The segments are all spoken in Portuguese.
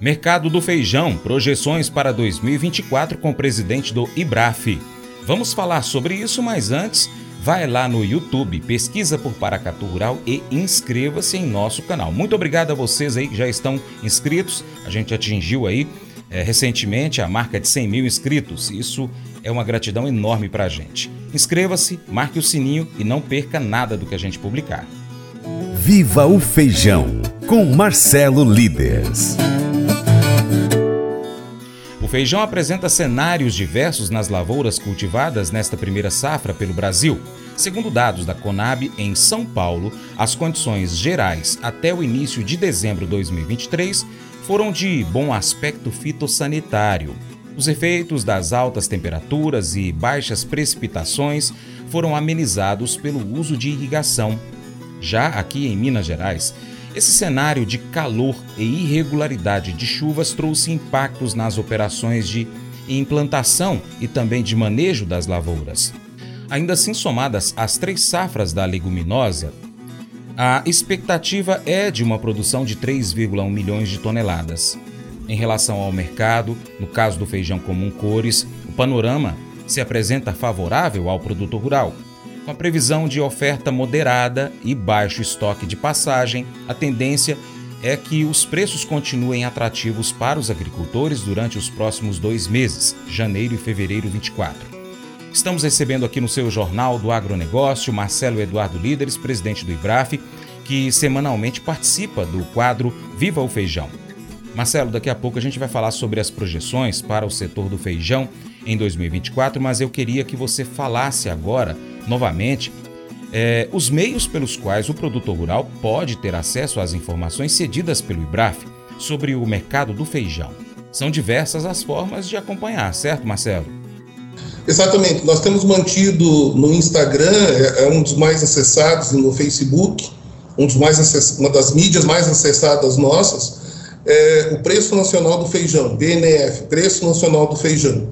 Mercado do feijão, projeções para 2024 com o presidente do IBRAF. Vamos falar sobre isso, mas antes, vai lá no YouTube, pesquisa por Paracatu Rural e inscreva-se em nosso canal. Muito obrigado a vocês aí que já estão inscritos. A gente atingiu aí é, recentemente a marca de 100 mil inscritos. Isso é uma gratidão enorme para a gente. Inscreva-se, marque o sininho e não perca nada do que a gente publicar. Viva o Feijão, com Marcelo Líderes. Feijão apresenta cenários diversos nas lavouras cultivadas nesta primeira safra pelo Brasil. Segundo dados da Conab, em São Paulo, as condições gerais até o início de dezembro de 2023 foram de bom aspecto fitossanitário. Os efeitos das altas temperaturas e baixas precipitações foram amenizados pelo uso de irrigação. Já aqui em Minas Gerais, esse cenário de calor e irregularidade de chuvas trouxe impactos nas operações de implantação e também de manejo das lavouras. Ainda assim, somadas as três safras da leguminosa, a expectativa é de uma produção de 3,1 milhões de toneladas. Em relação ao mercado, no caso do feijão comum cores, o panorama se apresenta favorável ao produtor rural. Com a previsão de oferta moderada e baixo estoque de passagem, a tendência é que os preços continuem atrativos para os agricultores durante os próximos dois meses, janeiro e fevereiro 24. Estamos recebendo aqui no seu Jornal do Agronegócio Marcelo Eduardo Líderes, presidente do IBRAF, que semanalmente participa do quadro Viva o Feijão. Marcelo, daqui a pouco a gente vai falar sobre as projeções para o setor do feijão em 2024, mas eu queria que você falasse agora novamente, é, os meios pelos quais o produtor rural pode ter acesso às informações cedidas pelo IBRAF sobre o mercado do feijão. São diversas as formas de acompanhar, certo, Marcelo? Exatamente. Nós temos mantido no Instagram, é, é um dos mais acessados, e no Facebook, um dos mais acess... uma das mídias mais acessadas nossas, é o Preço Nacional do Feijão, BNF, Preço Nacional do Feijão.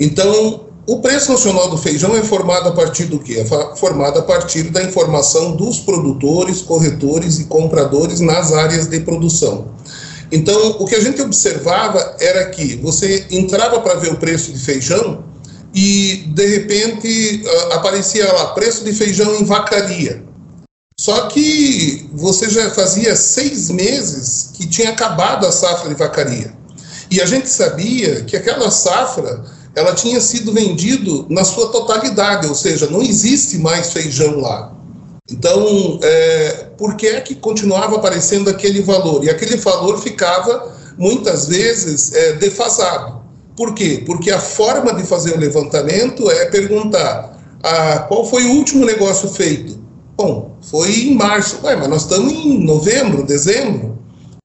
Então, o preço nacional do feijão é formado a partir do quê? É formado a partir da informação dos produtores, corretores e compradores nas áreas de produção. Então, o que a gente observava era que você entrava para ver o preço de feijão e, de repente, aparecia lá, preço de feijão em vacaria. Só que você já fazia seis meses que tinha acabado a safra de vacaria. E a gente sabia que aquela safra ela tinha sido vendido na sua totalidade, ou seja, não existe mais feijão lá. Então, é, por que é que continuava aparecendo aquele valor? E aquele valor ficava, muitas vezes, é, defasado. Por quê? Porque a forma de fazer o levantamento é perguntar ah, qual foi o último negócio feito. Bom, foi em março. Ué, mas nós estamos em novembro, dezembro.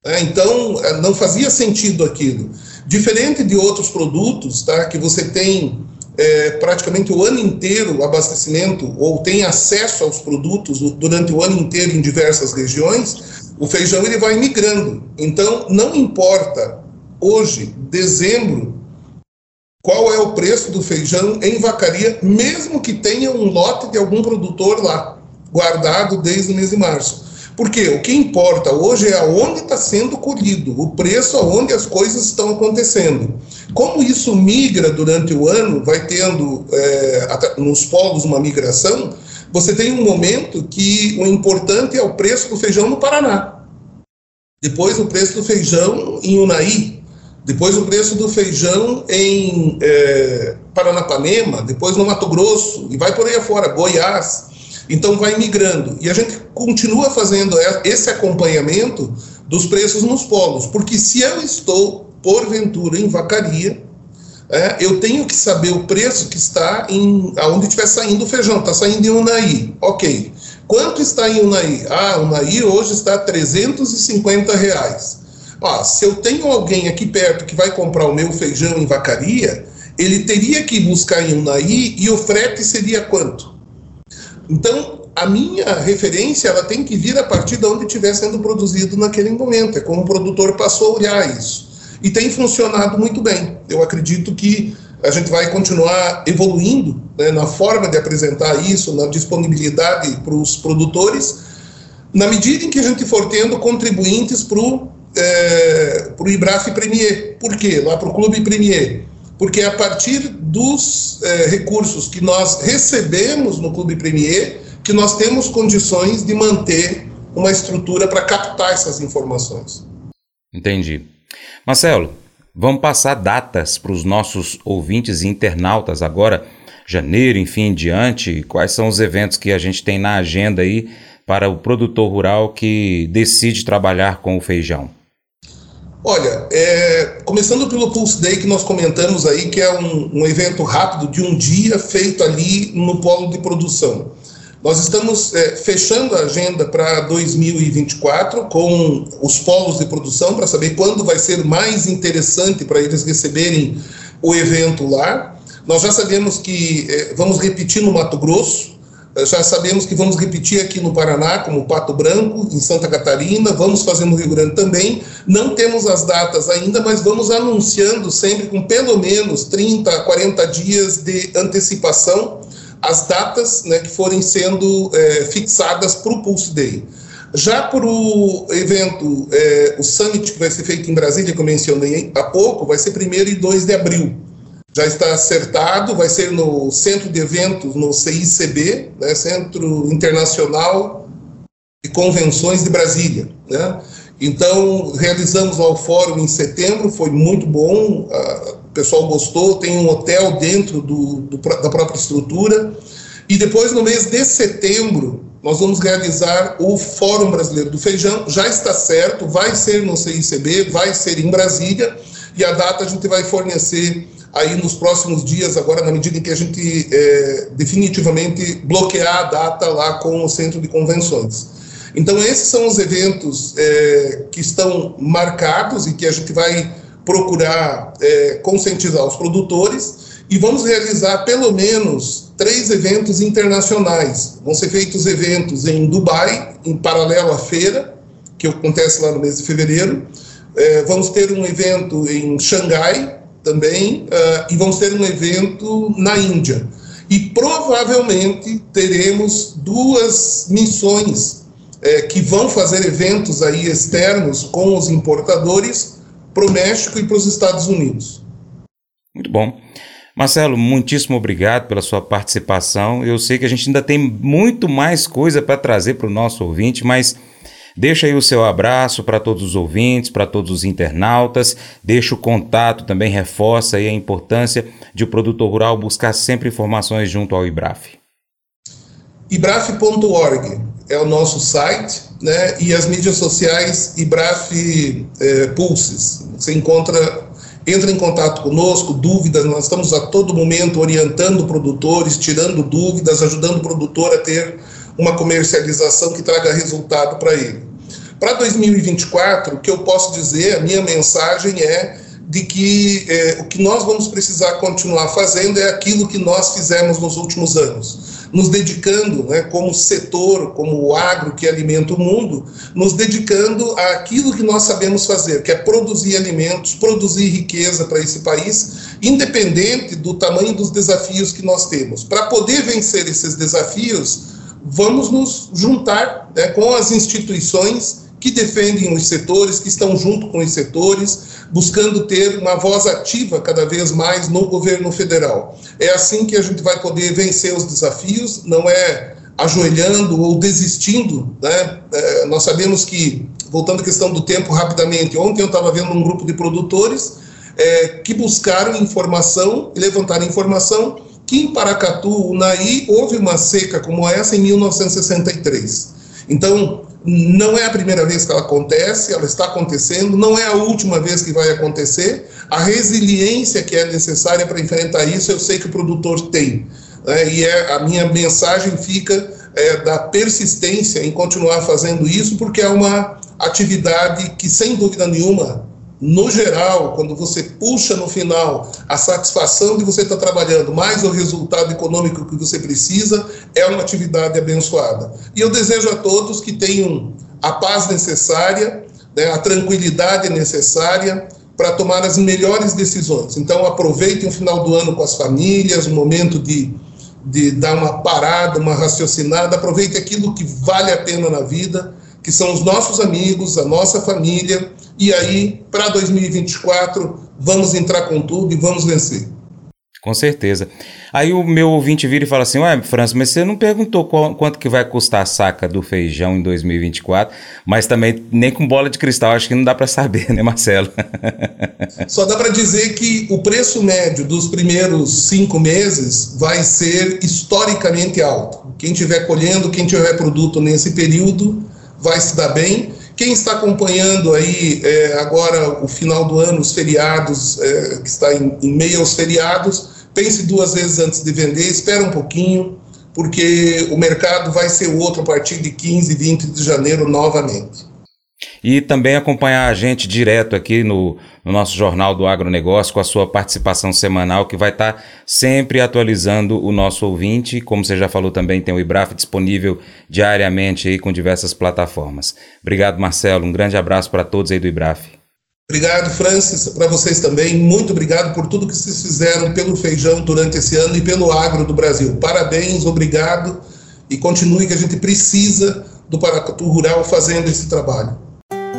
É, então, é, não fazia sentido aquilo. Diferente de outros produtos, tá, que você tem é, praticamente o ano inteiro abastecimento ou tem acesso aos produtos durante o ano inteiro em diversas regiões, o feijão ele vai migrando. Então, não importa hoje, dezembro, qual é o preço do feijão em vacaria, mesmo que tenha um lote de algum produtor lá, guardado desde o mês de março. Porque o que importa hoje é aonde está sendo colhido, o preço aonde as coisas estão acontecendo. Como isso migra durante o ano, vai tendo é, nos polos uma migração, você tem um momento que o importante é o preço do feijão no Paraná. Depois o preço do feijão em Unai, depois o preço do feijão em é, Paranapanema, depois no Mato Grosso, e vai por aí afora, Goiás. Então vai migrando. E a gente continua fazendo esse acompanhamento dos preços nos polos, porque se eu estou, porventura, em vacaria, é, eu tenho que saber o preço que está em aonde estiver saindo o feijão. Está saindo em Unai. Ok. Quanto está em Unai? Ah, Unai hoje está a 350 reais. Ah, se eu tenho alguém aqui perto que vai comprar o meu feijão em vacaria, ele teria que buscar em Unai e o frete seria quanto? Então, a minha referência ela tem que vir a partir de onde estiver sendo produzido naquele momento. É como o produtor passou a olhar isso. E tem funcionado muito bem. Eu acredito que a gente vai continuar evoluindo né, na forma de apresentar isso, na disponibilidade para os produtores, na medida em que a gente for tendo contribuintes para o é, IBRAF Premier. Por quê? Lá para o Clube Premier. Porque é a partir dos é, recursos que nós recebemos no Clube Premier que nós temos condições de manter uma estrutura para captar essas informações. Entendi. Marcelo, vamos passar datas para os nossos ouvintes e internautas agora, janeiro, enfim, em diante. Quais são os eventos que a gente tem na agenda aí para o produtor rural que decide trabalhar com o feijão? Olha, é, começando pelo Pulse Day que nós comentamos aí, que é um, um evento rápido de um dia feito ali no polo de produção. Nós estamos é, fechando a agenda para 2024 com os polos de produção para saber quando vai ser mais interessante para eles receberem o evento lá. Nós já sabemos que é, vamos repetir no Mato Grosso, já sabemos que vamos repetir aqui no Paraná, como Pato Branco, em Santa Catarina, vamos fazer no Rio Grande também. Não temos as datas ainda, mas vamos anunciando sempre com pelo menos 30, 40 dias de antecipação as datas né, que forem sendo é, fixadas para o Pulse Day. Já para o evento, é, o Summit, que vai ser feito em Brasília, que eu mencionei há pouco, vai ser 1 e 2 de abril. Já está acertado, vai ser no Centro de Eventos, no CICB, né, Centro Internacional de Convenções de Brasília. Né? Então, realizamos lá o fórum em setembro, foi muito bom, o pessoal gostou, tem um hotel dentro do, do, da própria estrutura. E depois, no mês de setembro, nós vamos realizar o Fórum Brasileiro do Feijão. Já está certo, vai ser no CICB, vai ser em Brasília, e a data a gente vai fornecer aí nos próximos dias, agora na medida em que a gente é, definitivamente bloquear a data lá com o Centro de Convenções. Então, esses são os eventos é, que estão marcados e que a gente vai procurar é, conscientizar os produtores e vamos realizar pelo menos três eventos internacionais. Vão ser feitos eventos em Dubai, em paralelo à feira, que acontece lá no mês de fevereiro. É, vamos ter um evento em Xangai também, uh, e vamos ter um evento na Índia. E provavelmente teremos duas missões é, que vão fazer eventos aí externos com os importadores para o México e para os Estados Unidos. Muito bom. Marcelo, muitíssimo obrigado pela sua participação. Eu sei que a gente ainda tem muito mais coisa para trazer para o nosso ouvinte, mas deixa aí o seu abraço para todos os ouvintes, para todos os internautas. Deixa o contato, também reforça aí a importância de o produtor rural buscar sempre informações junto ao IBRAF. ibraf.org é o nosso site, né? E as mídias sociais Ibraf é, Pulses. Você encontra, entra em contato conosco, dúvidas, nós estamos a todo momento orientando produtores, tirando dúvidas, ajudando o produtor a ter uma comercialização que traga resultado para ele. Para 2024, o que eu posso dizer, a minha mensagem é de que é, o que nós vamos precisar continuar fazendo é aquilo que nós fizemos nos últimos anos nos dedicando, né, como setor, como o agro que alimenta o mundo, nos dedicando àquilo que nós sabemos fazer, que é produzir alimentos, produzir riqueza para esse país, independente do tamanho dos desafios que nós temos. Para poder vencer esses desafios, vamos nos juntar né, com as instituições que defendem os setores, que estão junto com os setores, buscando ter uma voz ativa cada vez mais no governo federal. É assim que a gente vai poder vencer os desafios, não é ajoelhando ou desistindo. Né? É, nós sabemos que, voltando à questão do tempo rapidamente, ontem eu estava vendo um grupo de produtores é, que buscaram informação levantaram informação que em Paracatu, Unaí, houve uma seca como essa em 1963. Então, não é a primeira vez que ela acontece, ela está acontecendo, não é a última vez que vai acontecer. A resiliência que é necessária para enfrentar isso, eu sei que o produtor tem. Né? E é, a minha mensagem fica é, da persistência em continuar fazendo isso, porque é uma atividade que, sem dúvida nenhuma, no geral, quando você puxa no final a satisfação de você estar trabalhando, mais o resultado econômico que você precisa, é uma atividade abençoada. E eu desejo a todos que tenham a paz necessária, né, a tranquilidade necessária para tomar as melhores decisões. Então, aproveitem o final do ano com as famílias, o momento de, de dar uma parada, uma raciocinada, aproveite aquilo que vale a pena na vida, que são os nossos amigos, a nossa família e aí, para 2024, vamos entrar com tudo e vamos vencer. Com certeza. Aí o meu ouvinte vira e fala assim: Ué, França, mas você não perguntou qual, quanto que vai custar a saca do feijão em 2024, mas também nem com bola de cristal, acho que não dá para saber, né, Marcelo? Só dá para dizer que o preço médio dos primeiros cinco meses vai ser historicamente alto. Quem estiver colhendo, quem tiver produto nesse período, vai se dar bem. Quem está acompanhando aí é, agora o final do ano, os feriados, é, que está em, em meio aos feriados, pense duas vezes antes de vender, espera um pouquinho, porque o mercado vai ser outro a partir de 15, 20 de janeiro novamente e também acompanhar a gente direto aqui no, no, nosso Jornal do Agronegócio com a sua participação semanal, que vai estar tá sempre atualizando o nosso ouvinte. Como você já falou também, tem o IBRAF disponível diariamente aí com diversas plataformas. Obrigado, Marcelo. Um grande abraço para todos aí do IBRAF. Obrigado, Francis, para vocês também. Muito obrigado por tudo que vocês fizeram pelo feijão durante esse ano e pelo agro do Brasil. Parabéns, obrigado e continue que a gente precisa do Paracatu Rural fazendo esse trabalho.